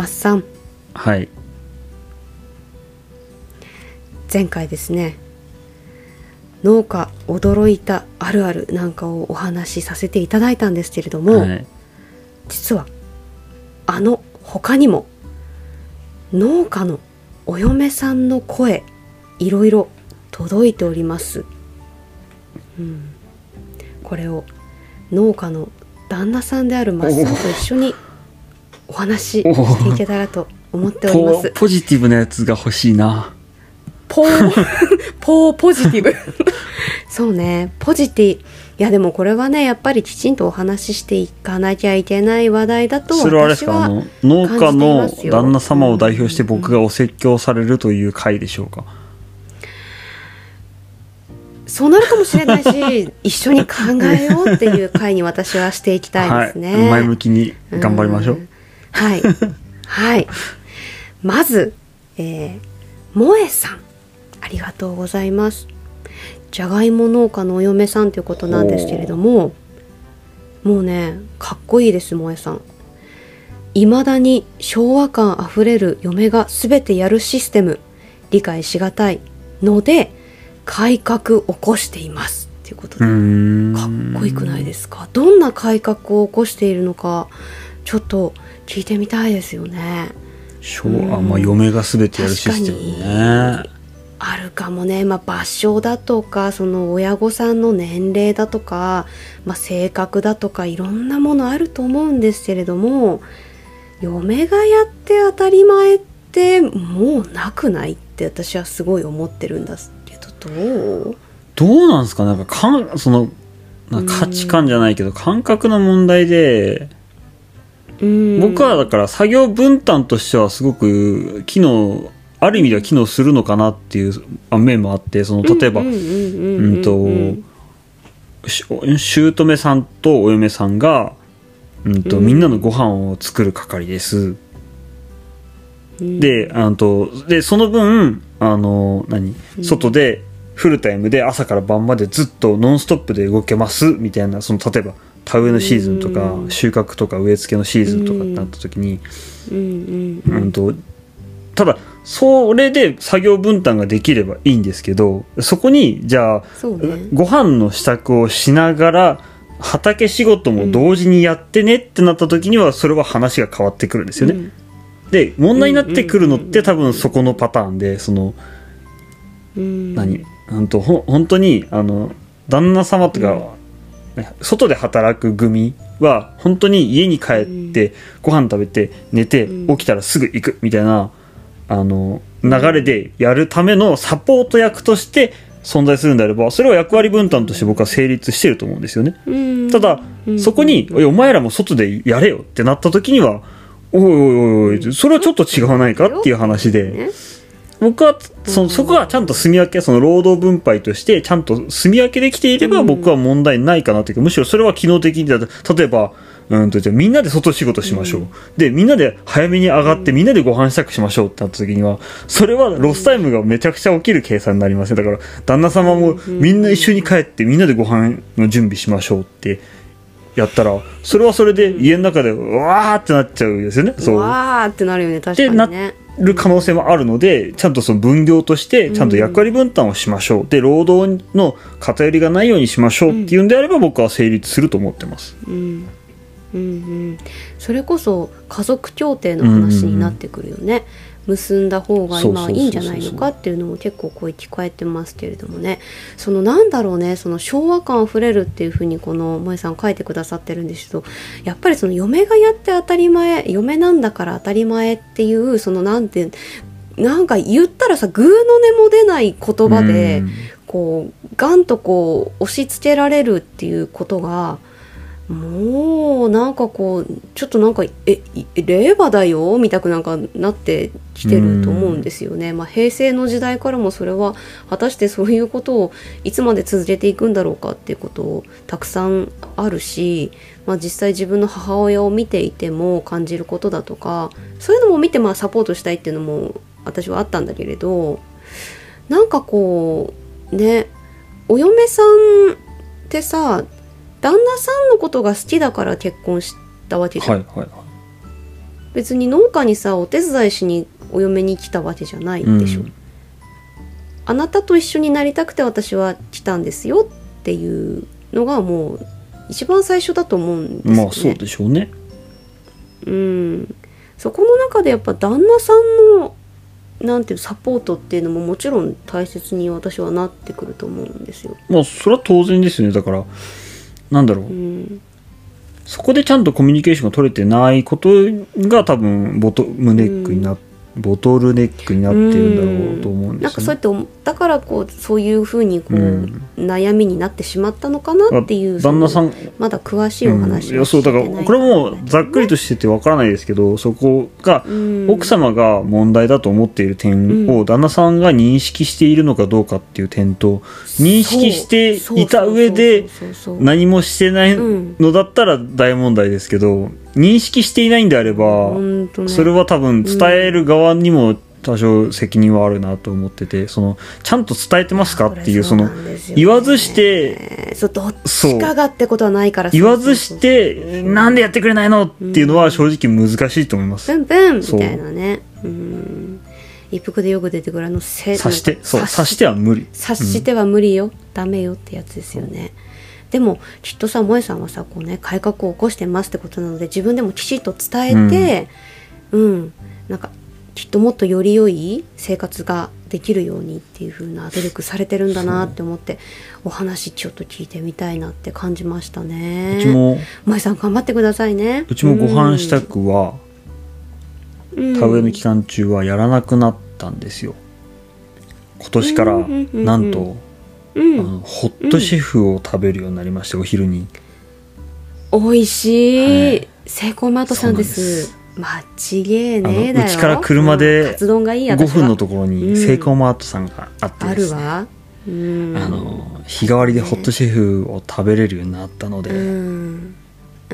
マッさんはい。前回ですね農家驚いたあるあるなんかをお話しさせていただいたんですけれども、はい。実はあの他にも農家のお嫁さんの声いろいろ届いております、うん、これを農家の旦那さんであるマッサンと一緒にお話ししていけたらと思っておりまポすポジティブなやつが欲しいな。ポー ポーポジティブ。そうね。ポジティいやでもこれはねやっぱりきちんとお話ししていかなきゃいけない話題だとそれはあれです私はかあの農家のますよ旦那様を代表して僕がお説教されるという回でしょうか、そうなるかもしれないし 一緒に考えようっていう回に私はしていきたいですね。はい。前向きに頑張りましょう、んはい。はい。まず、えー、萌えさん。ありがとうございます。じゃがいも農家のお嫁さんということなんですけれども、もうね、かっこいいです、萌えさん。いまだに昭和感あふれる嫁が全てやるシステム、理解しがたいので、改革起こしています。ということで。かっこよくないですか？どんな改革を起こしているのかちょっと聞いてみたいですよね。昭和まあ嫁が全てやるシステムね。あるかもね、まあ、場所だとかその親御さんの年齢だとか、まあ、性格だとかいろんなものあると思うんですけれども嫁がやって当たり前ってもうなくないって私はすごい思ってるんですけどどう？どうなんですか？なんかかんそのな価値観じゃないけど感覚の問題でうん僕はだから作業分担としてはすごく機能ある意味では機能するのかなっていう面もあってその例えばうんとし姑さんとお嫁さんが、うんとうん。みんなのご飯を作る係です。うん。であのとでその分あの何？うん。外でフルタイムで朝から晩までずっとノンストップで動けますみたいなその例えば田植えのシーズンとかうん。収穫とか植え付けのシーズンとかってなった時に、うんとただそれで作業分担ができればいいんですけどそこにじゃあご飯の支度をしながら畑仕事も同時にやってねってなった時にはそれは話が変わってくるんですよね。で問題になってくるのって多分そこのパターンでそのうん。何？ほん本当にあの旦那様とか、外で働く組は本当に家に帰ってご飯食べて寝てうん起きたらすぐ行くみたいなあの流れでやるためのサポート役として存在するんであればそれは役割分担として僕は成立してると思うんですよね。うんただうんそこに「おいお前らも外でやれよ」ってなった時には「おいおいおいおいそれはちょっと違わないか?」っていう話で。ね僕はそそこはちゃんと住み分けその労働分配としてちゃんと住み分けできていればうん。僕は問題ないかなというか、むしろそれは機能的にだと例えばうんとじゃあみんなで外仕事しましょう、うん。でみんなで早めに上がってみんなでご飯支度しましょうってなった時にはそれはロスタイムがめちゃくちゃ起きる計算になりますね。だから旦那様もみんな一緒に帰ってみんなでご飯の準備しましょうってやったらそれはそれで家の中でうわーってなっちゃうんですよね。そう。わーってなるよね確かにねる可能性もあるのでちゃんとその分業としてちゃんと役割分担をしましょう、で労働の偏りがないようにしましょうっていうんであれば僕は成立すると思ってます。うん。うんうん。それこそ家族協定の話になってくるよね、結んだ方が今はいいんじゃないのかっていうのも結構声聞こえてますけれどもね。そのなんだろうねその昭和感あふれるっていうふうにこの萌さん書いてくださってるんですけどやっぱりその嫁がやって当たり前嫁なんだから当たり前っていうそのなんてなんか言ったらさグーの音も出ない言葉で、うん。こうガンとこう押し付けられるっていうことがもうなんかこうちょっとなんかえい令和だよみたくなんかなってきてると思うんですよね。まあ、平成の時代からもそれは果たしてそういうことをいつまで続けていくんだろうかっていうことをたくさんあるし、まあ、実際自分の母親を見ていても感じることだとかそういうのも見てまあサポートしたいっていうのも私はあったんだけれどなんかこうねお嫁さんってさ旦那さんのことが好きだから結婚したわけじゃん、はいはいはい。別に農家にさお手伝いしにお嫁に来たわけじゃないでしょ、うん。あなたと一緒になりたくて私は来たんですよっていうのがもう一番最初だと思うんですよね。まあそうでしょうね。うん、そこの中でやっぱ旦那さんのなんていうサポートっていうのももちろん大切に私はなってくると思うんですよ。まあそれは当然ですよね。だからなんだろう、うん、そこでちゃんとコミュニケーションが取れてないことが多分ボトムネックにな、ボトルネックになってるんだろうと思うんですよ、ね。なんかそうやって思だからこうそういうふうにこう、うん。悩みになってしまったのかなっていう旦那さんまだ詳しいお話うん。いやそうだからこれもざっくりとしててわからないですけどそこが奥様が問題だと思っている点を旦那さんが認識しているのかどうかっていう点と認識していた上で何もしてないのだったら大問題ですけど認識していないんであればそれは多分伝える側にも多少責任はあるなと思っててそのちゃんと伝えてますかっていうその言わずしてそうどっちかがってことはないから言わずしてなんでやってくれないのっていうのは正直難しいと思います。プンプンみたいなね。うん。一服でよく出てくるあのせ察してそう察しては無理。察しては無理よ、うん、ダメよってやつですよね。でもきっとさ萌さんはさこうね改革を起こしてますってことなので自分でもきちっと伝えて、うん、うん、なんかきっともっとより良い生活ができるようにっていう風な努力されてるんだなって思ってお話ちょっと聞いてみたいなって感じましたね。うちも萌さん頑張ってくださいね。うちもご飯支度は、うん、田植えの期間中はやらなくなったんですよ。今年からなんと、うん、あのホットシェフを食べるようになりまして、お昼に。美味しい、はい、セイコーマートさんです。間違えねえだよ。うちから車で5分のところにセイコーマートさんがあって、ねうん、あるわ、うん、あの日替わりでホットシェフを食べれるようになったので,う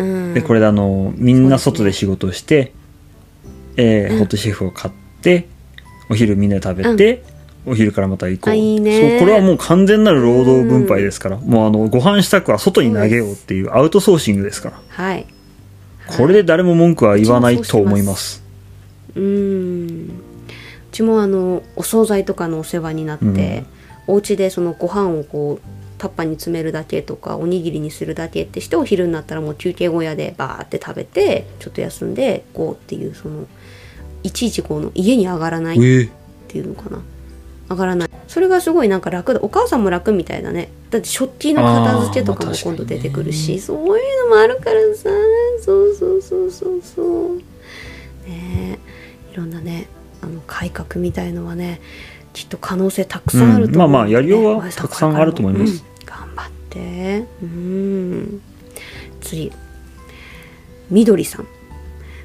ん、でこれであのみんな外で仕事して、えー、ホットシェフを買ってお昼みんなで食べて、お昼からまた行こう。いいね、そうこれはもう完全なる労働分配ですから、もうあのご飯支度は外に投げようっていうアウトソーシングですから。はい。これで誰も文句は言わないと思います。うん。うちもあのお惣菜とかのお世話になって、うん、お家でそのご飯をこうタッパーに詰めるだけとかおにぎりにするだけってしてお昼になったらもう休憩小屋でバーって食べてちょっと休んでこうっていうそのいちいちこの家に上がらないっていうのかな、上がらない。それがすごいなんか楽だ。お母さんも楽みたいだね。だって食器の片付けとかも今度出てくるし、まあ、そういうのもあるからさ。そうそうそうそうそう。ね。いろんなねあの改革みたいのはねきっと可能性たくさんあると思う、ねうん、まあまあやりようはたくさんあると思います、うん、頑張って。うん。次。みどりさん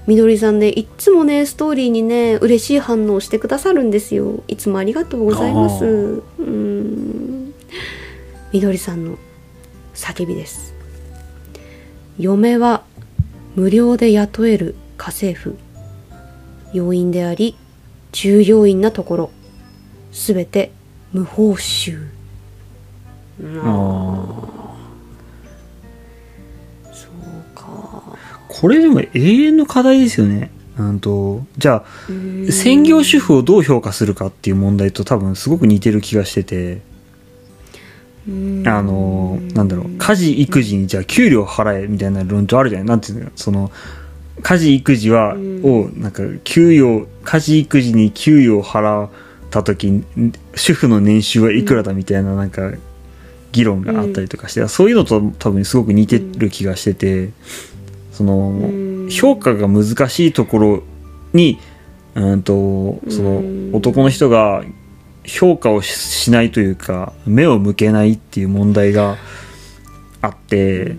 みどりさんねいつもねストーリーにね嬉しい反応してくださるんですよ。いつもありがとうございます。うん。みどりさんの叫びです。嫁は無料で雇える家政婦。要員であり従業員なところ。すべて無報酬。あそこれでも永遠の課題ですよね。うんとじゃあ専業主婦をどう評価するかっていう問題と多分すごく似てる気がしてて。あのなんだろう家事育児にじゃあ給料払えみたいな論調あるじゃない？なんていうのその家事育児はをなんか給与家事育児に給与を払った時主婦の年収はいくらだみたいななんか議論があったりとかして、そういうのと多分すごく似てる気がしててその評価が難しいところにうんとその男の人が評価をしないというか目を向けないっていう問題があって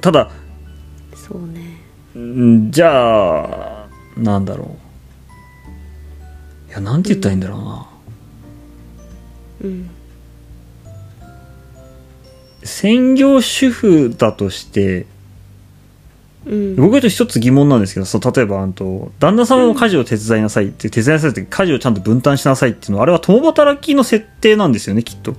ただそうね。じゃあなんだろう。いやなんて言ったらいいんだろうな、うん、専業主婦だとして、うん、僕と一つ疑問なんですけどその例えばあと旦那様も家事を手伝いなさいって、手伝いなさいって家事をちゃんと分担しなさいっていうのはあれは共働きの設定なんですよねきっと。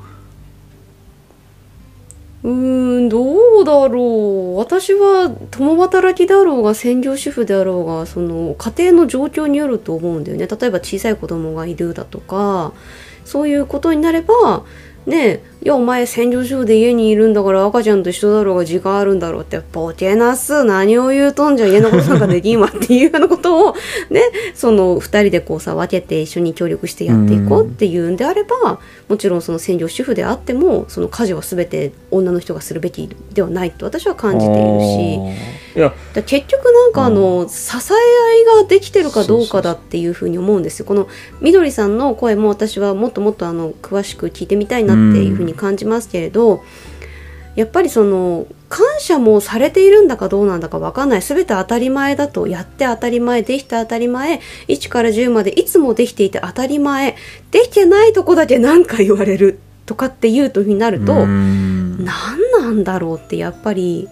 うーんどうだろう。私は共働きであろうが専業主婦であろうがその家庭の状況によると思うんだよね。例えば小さい子供がいるだとかそういうことになればねいやお前専業主婦で家にいるんだから赤ちゃんと一緒だろうが時間あるんだろうってボケなす。何を言うとんじゃ家のことなんかできんわっていうようなことを。ね。その2人でこうさ分けて一緒に協力してやっていこうっていうんであればもちろんその専業主婦であってもその家事は全て女の人がするべきではないと私は感じているし。結局なんかあの、支え合いができてるかどうかだっていうふうに思うんですよ。このみどりさんの声も私はもっともっとあの詳しく聞いてみたいなっていうふうに感じますけれど、やっぱりその感謝もされているんだかどうなんだか分かんない。全て当たり前だとやって当たり前できて当たり前1から10までいつもできていて当たり前できてないとこだけ何か言われるとかっていうとになると、うん。何なんだろうってやっぱり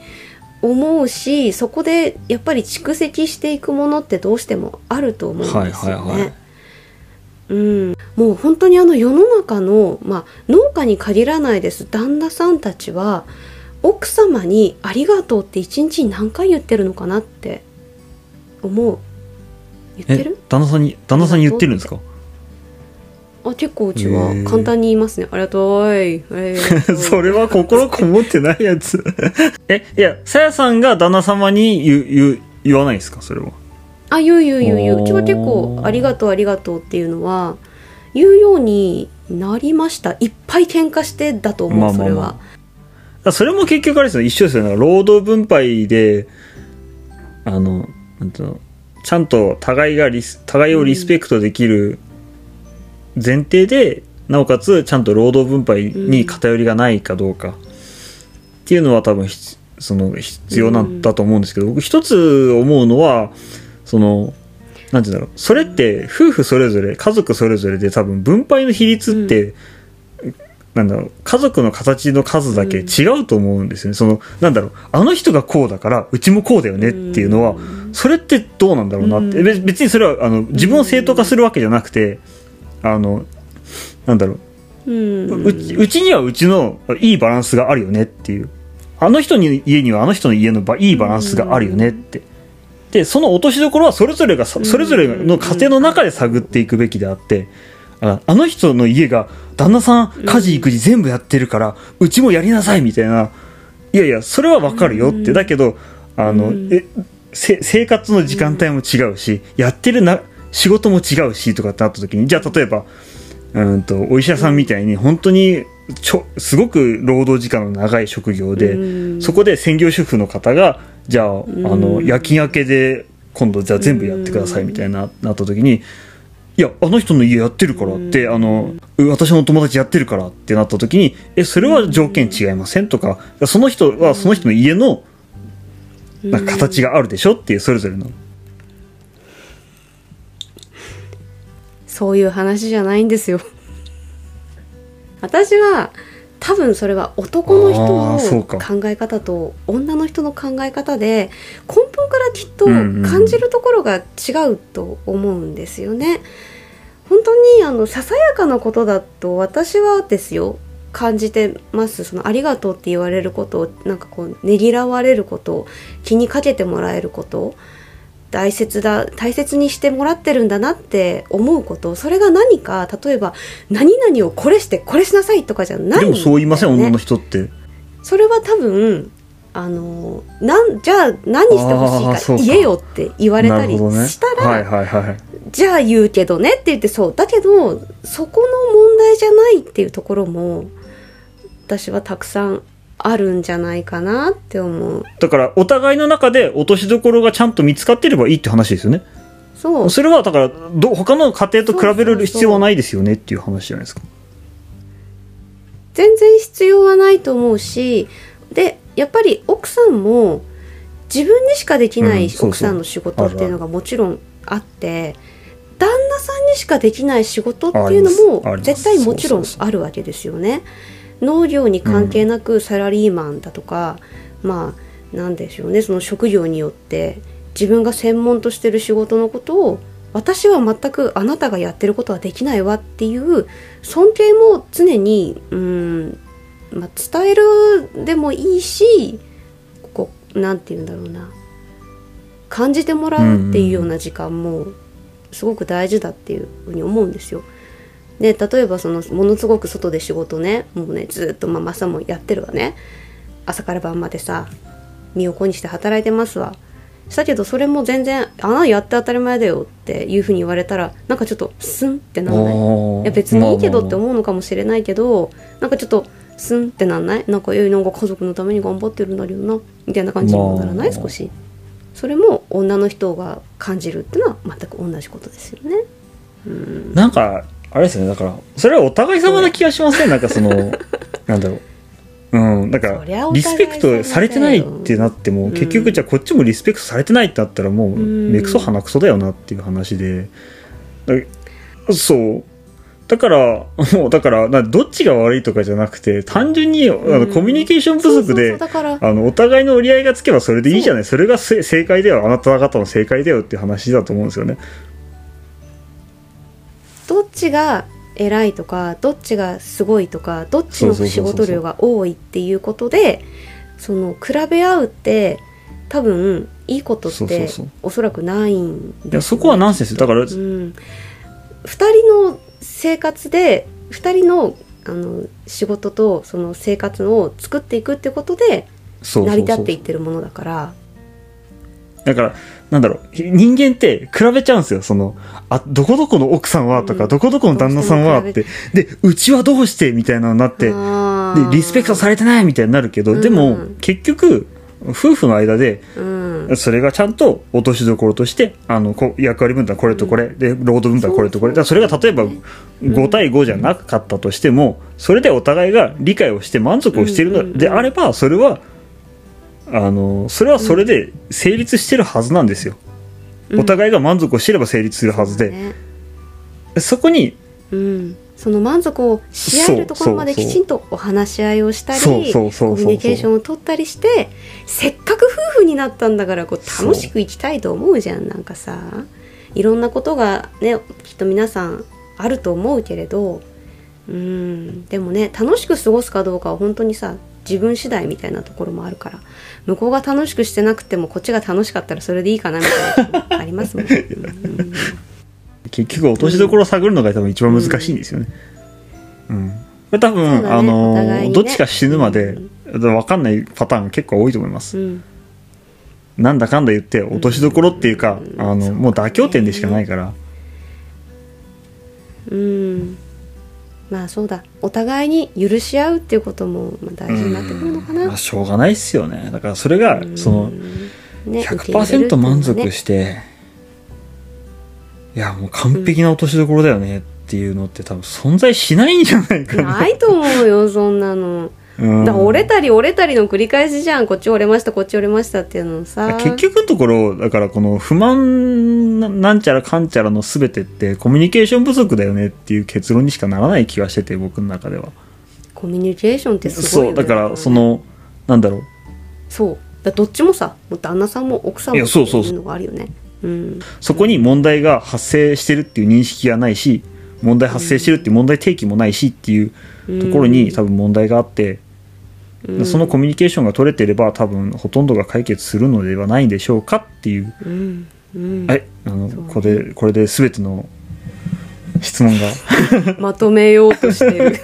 思うしそこでやっぱり蓄積していくものってどうしてもあると思うんですよね。はいはいはいうん、もう本当にあの世の中の、まあ、農家に限らないです。旦那さんたちは奥様に「ありがとう」って一日に何回言ってるのかなって思う。言ってえる旦那さんに旦那さんに言ってるんですか？あ結構うちは簡単に言いますね「ありがとう。い」えー それは心こもってないやつ。えいやさやさんが旦那様に言う言う言わないですか？それはあ言う言う言う言う。うちは結構「ありがとうありがとう」っていうのは言うようになりました。いっぱい喧嘩してだと思う、まあまあまあ。それは。それも結局あれですよね一緒ですよ。ね労働分配であのなんていうのちゃんと互いがリス互いをリスペクトできる前提で、なおかつちゃんと労働分配に偏りがないかどうか。っていうのは多分ひその必要なんだと思うんですけど、僕一つ思うのはそのなんていうんだろう。それって夫婦それぞれ家族それぞれで多分分配の比率って、なんだろう。家族の形の数だけ違うと思うんですよね、そのなんだろう。あの人がこうだからうちもこうだよねっていうのは、それってどうなんだろうなって、うん。べ別にそれはあの自分を正当化するわけじゃなくてあのなんだろう。うん。うちうちにはうちのいいバランスがあるよねっていう。あの人に家にはあの人の家のばいいバランスがあるよねってでその落としどころはそれぞれがさそれぞれの家庭の中で探っていくべきであってああの人の家が旦那さん家事育児全部やってるからうちもやりなさいみたいな。いやいやそれはわかるよって。だけどあのうんえせ生活の時間帯も違うしやってるな仕事も違うしとかってなった時にじゃあ例えばうんとお医者さんみたいに本当にちょすごく労働時間の長い職業で、うん。そこで専業主婦の方がじゃあ,、あのうん。夜勤明けで今度じゃあ全部やってくださいみたいな、なった時にいやあの人の家やってるからって、あのう私の友達やってるからってなった時にえそれは条件違いませんとかその人はその人の家のなんか形があるでしょっていうそれぞれの。そういう話じゃないんですよ。私は多分それは男の人のか。考え方と女の人の考え方で根本からきっとうんうん。感じるところが違うと思うんですよね。本当にあのささやかなことだと私はですよ感じてます。そのありがとうって言われることをなんかこうねぎらわれること気にかけてもらえること大切だ大切にしてもらってるんだなって思うことそれが何か例えば何々をこれしてこれしなさいとかじゃないね、でもそう言いません女の人って。それは多分あのなんじゃあ何してほしいか言えよって言われたりしたら、はいはいはい。じゃあ言うけどねって言ってそうだけどそこの問題じゃないっていうところも私はたくさんあるんじゃないかなって思うだからお互いの中で落としどころがちゃんと見つかってればいいって話ですよね。そうそれはだからど他の家庭と比べそうそうそうる必要はないですよねっていう話じゃないですか？全然必要はないと思うしでやっぱり奥さんも自分にしかできない奥さんの仕事っていうのがもちろんあって旦那さんにしかできない仕事っていうのも絶対もちろんそうそうそうあるわけですよね。農業に関係なくサラリーマンだとか、まあなんでしょうねその職業によって自分が専門としてる仕事のことを私は全くあなたがやってることはできないわっていう尊敬も常にうんまあ、伝えるでもいいしこうなんて言うんだろうな感じてもらうっていうような時間もすごく大事だっていうふうに思うんですよ。で例えばそのものすごく外で仕事ねもうねずっとママさんもやってるわね。朝から晩までさ身を粉にして働いてますわ。したけどそれも全然「あなやって当たり前だよ」っていうふうに言われたらなんかちょっとスンってならない？いや別にいいけどって思うのかもしれないけどなんかちょっとスンってなんない？なんかえなんか家族のために頑張ってるんだけどなみたいな感じにもならない、まあ。少し。それも女の人が感じるっていうのは全く同じことですよね。うん。なんか、あれですよね、だから、それはお互い様な気がしません、なんかその、なんだろう。うん、だから、そりゃお互いリスペクトされてないってなっても、うん結局じゃあこっちもリスペクトされてないってなったらもう、ん目くそ鼻くそだよなっていう話で、だそう。だから、もうだから、などっちが悪いとかじゃなくて、単純にあのコミュニケーション不足であの、お互いの折り合いがつけばそれでいいじゃない。それがせ正解だよ。あなた方の正解だよっていう話だと思うんですよね。どっちが偉いとかどっちがすごいとかどっちの仕事量が多いっていうことでその比べ合うって多分いいことっておそらくないんいや、そこはナンセンス。だから、うん、2人の生活で2人のあの仕事とその生活を作っていくってことで成り立っていってるものだから。だから、なんだろう、人間って比べちゃうんですよ。その、あ、どこどこの奥さんはとか、うん。どこどこの旦那さんはって。て、で、うちはどうしてみたいなのになって、で、リスペクトされてないみたいになるけど、でうもん、結局、夫婦の間で、うん。それがちゃんと落としどころとして、あの、こう役割分担これとこれ、で、労働分担これとこれ。だそれが例えば5対5じゃなかったとしても、それでお互いが理解をして満足をしているのであれば、それは、あの、それはそれで成立してるはずなんですよ。お互いが満足をしてれば成立するはずで、ね。そこに、うん、その満足をし合えるところまできちんとお話し合いをしたりコミュニケーションを取ったりしてせっかく夫婦になったんだからこう。楽しく生きたいと思うじゃんなんかさ。いろんなことがねきっと皆さんあると思うけれど。うん。でもね楽しく過ごすかどうかは本当にさ自分次第みたいなところもあるから向こうが楽しくしてなくてもこっちが楽しかったらそれでいいかなみたいなこともありますもん、う ん結局落としどころを探るのが多分一番難しいんですよね。うん。これ多分、ねあおの、ねどっちか死ぬまで、わかんないパターン結構多いと思います。うんなんだかんだ言って、落としどころっていうか、うんあの、もう妥協点でしかないから。うんまあそうだお互いに許し合うっていうこともまあ大事になってくるのかな。まあ、しょうがないっすよね。だからそれが、その、ね100%満足てして、いや、もう完璧な落としどころだよねっていうのって多分存在しないんじゃないかな。ないと思うよそんなの。うんだ折れたり折れたりの繰り返しじゃんこっち折れましたこっち折れましたっていうのさ。結局のところ、だからこの不満ななんちゃらかんちゃらの全てってコミュニケーション不足だよねっていう結論にしかならない気がしてて、僕の中では。コミュニケーションってすごいそう、だからその、なんだろう。そう。だどっちもさ旦那さんも奥さんいもやそうそうそう。っていうのがあるよね。うん。そこに問題が発生してるっていう認識がないし、問題発生してるっていう問題提起もないしっていうところに多分問題があって、うん。そのコミュニケーションが取れてれば多分ほとんどが解決するのではないんでしょうかっていう、うん。うん。はい、あの、ね。これで、これで全ての質問が。まとめようとしてる。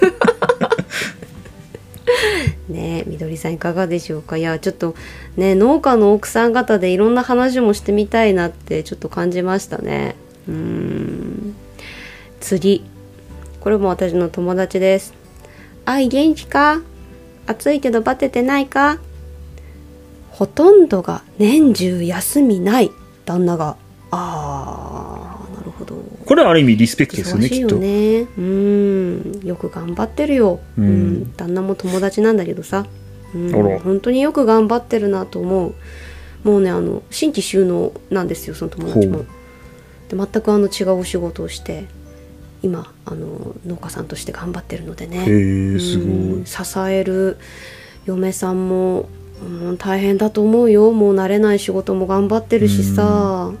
ねえみどりさんいかがでしょうか？いやちょっとね農家の奥さん方でいろんな話もしてみたいなってちょっと感じましたね。うーん。次。これも私の友達です愛元気か？暑いけどバテてないか？ほとんどが年中休みない旦那が。あーなるほど。これはある意味リスペクトですよね、よきっと。ねうん。よく頑張ってるよ、ううん。ん旦那も友達なんだけどさ、うん、本当によく頑張ってるなと思う。もうねあの新規収納なんですよその友達も。で全くあの違うお仕事をして今あの農家さんとして頑張ってるのでね。すごい。うん支える嫁さんも、うん、大変だと思うよ。もう慣れない仕事も頑張ってるしさ、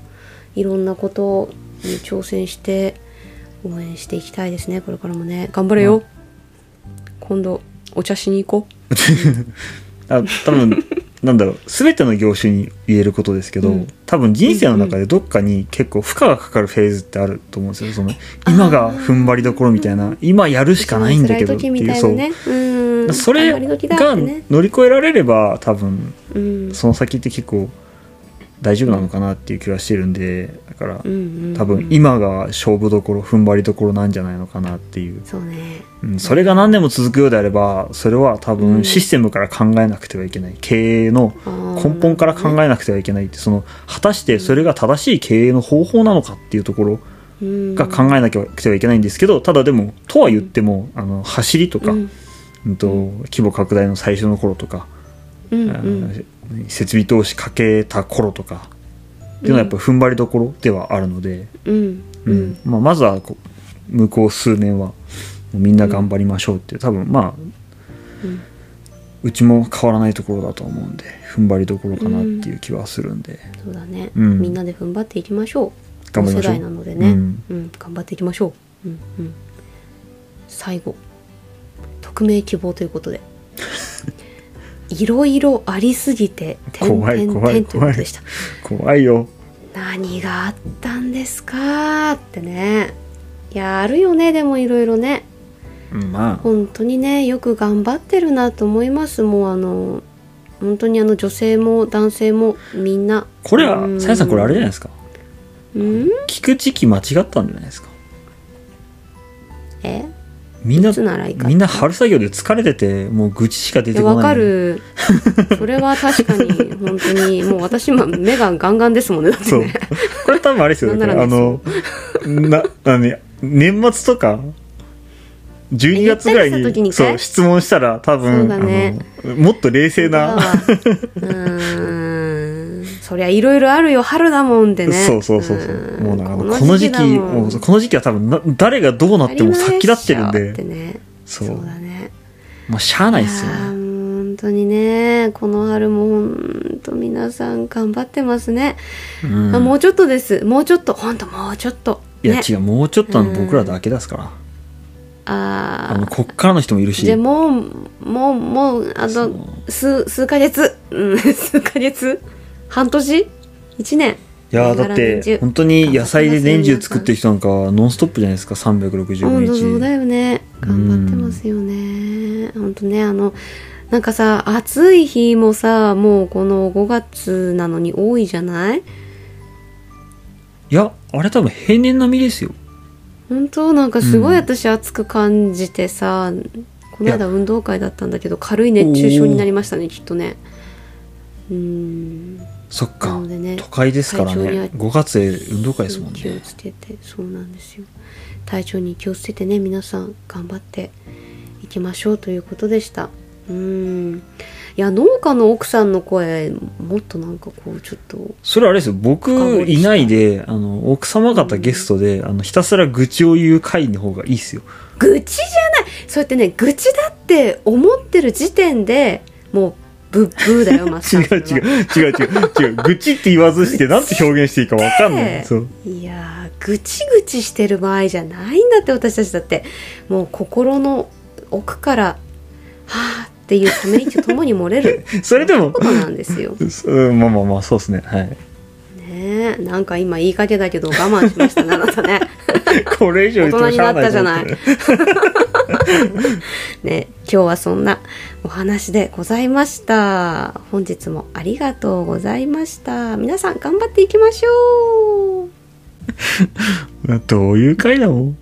いろんなことに挑戦して応援していきたいですね。これからもね。頑張れよ、今度お茶しに行こ あ多分なんだろう全ての業種に言えることですけど、うん。多分人生の中でどっかに結構負荷がかかるフェーズってあると思うんですよ。その今が踏ん張りどころみたいな今やるうしかないんだけどって辛いうそう。それが乗り越えられれば多分うん。その先って結構大丈夫なのかなっていう気がしてるんでだからうんうんうん。多分今が勝負どころ踏ん張りどころなんじゃないのかなっていう、そうね。うん、それが何年も続くようであればそれは多うん。分システムから考えなくてはいけない。経営の根本から考えなくてはいけないってその果たしてそれが正しい経営の方法なのかっていうところえが考えなきゃいけないんですけどただでもとは言ってもあの走りとか、うん。うんと規模拡大の最初の頃とか、うんあうん。の設備投資かけた頃とかっていうのはやっぱ踏ん張りどころではあるので、うん。ううん。んまあ、まずは向こう数年はみんな頑張りましょうっていう多分まあうん。うちも変わらないところだと思うんで踏ん張りどころかなっていう気はするんで、そうだね。うん。みんなで踏ん張っていきましょう。頑張りましょう。同世代なのでね。うん。うん。頑張っていきましょう。うん。うん。最後。匿名希望ということでいろいろありすぎて点怖い々怖い点とい怖い。よ。何があったんですかってね。いやあるよねでもいろいろね。うんまあ。本当にねよく頑張ってるなと思います。もうあの本当にあの女性も男性もみんな。これはうん。さやさんこれあれじゃないですか？うん？聞く時期間違ったんじゃないですか？えみんなみんな春作業で疲れててもう愚痴しか出てこない。かる。それは確かに本当に。もう私今目がガンガンですもんねだってそこれ多分あれですよね。あのなあ年末とか12月ぐらいにそう質問したら多分、だね。もっと冷静な。うーんそりゃいろいろあるよ春だもんでね。そうそうそうそう。うん。もうなんかこの時期だもうこの時期は多分な誰がどうなっても先立ってるんで。ね。そそううだね。もうしゃあないっすよ。本当にねこの春も本当皆さん頑張ってますね、うん。あもうちょっとです。もうちょっと。本当もうちょっと。いやね。違うもうちょっとあの僕らだけですから。あー。あのこっからの人もいるし。じゃあもうもうもうあと数数ヶ月。うん数ヶ月半年？一年。いやーだって本当に野菜で年中作ってる人なんかはノンストップじゃないですか365本当そうだ日よね。頑張ってますよね。本当ねあのなんかさ暑い日もさもうこの5月なのに多いじゃない？いやあれ多分平年並みですよ。本当？なんかすごいうん。私暑く感じてさ、この間運動会だったんだけど軽い熱中症になりましたねきっとね。うん。なそっか。のでね都会ですからね。5月で運動会ですもん気をねつけてそうなんですよ。体調に気をつけてね皆さん頑張っていきましょうということでした。うん。いや農家の奥さんの声もっとなんかこうちょっとそれはあれですよ。僕いないであの奥様方ゲストで、あのひたすら愚痴を言う回の方がいいっすよ。愚痴じゃない。そうやってね愚痴だって思ってる時点でもうブッブーだよ マスタ違うー違う違う違う違う。愚痴って言わずしてなんて表現していいか分かんない。ねそう。いやーぐちぐちしてる場合じゃないんだって私たち。だってもう心の奥からはあっていうため息とともに漏れる。それでも。ことなんですよ。うんまあまあまあそうですね。はい。ねえ。なんか今言いかけだけど我慢しましたねあなたね。これ以上言ってもしゃあないと思って。大人 ね今日はそんなお話でございました。本日もありがとうございました。皆さん頑張っていきましょう。どういう回だもん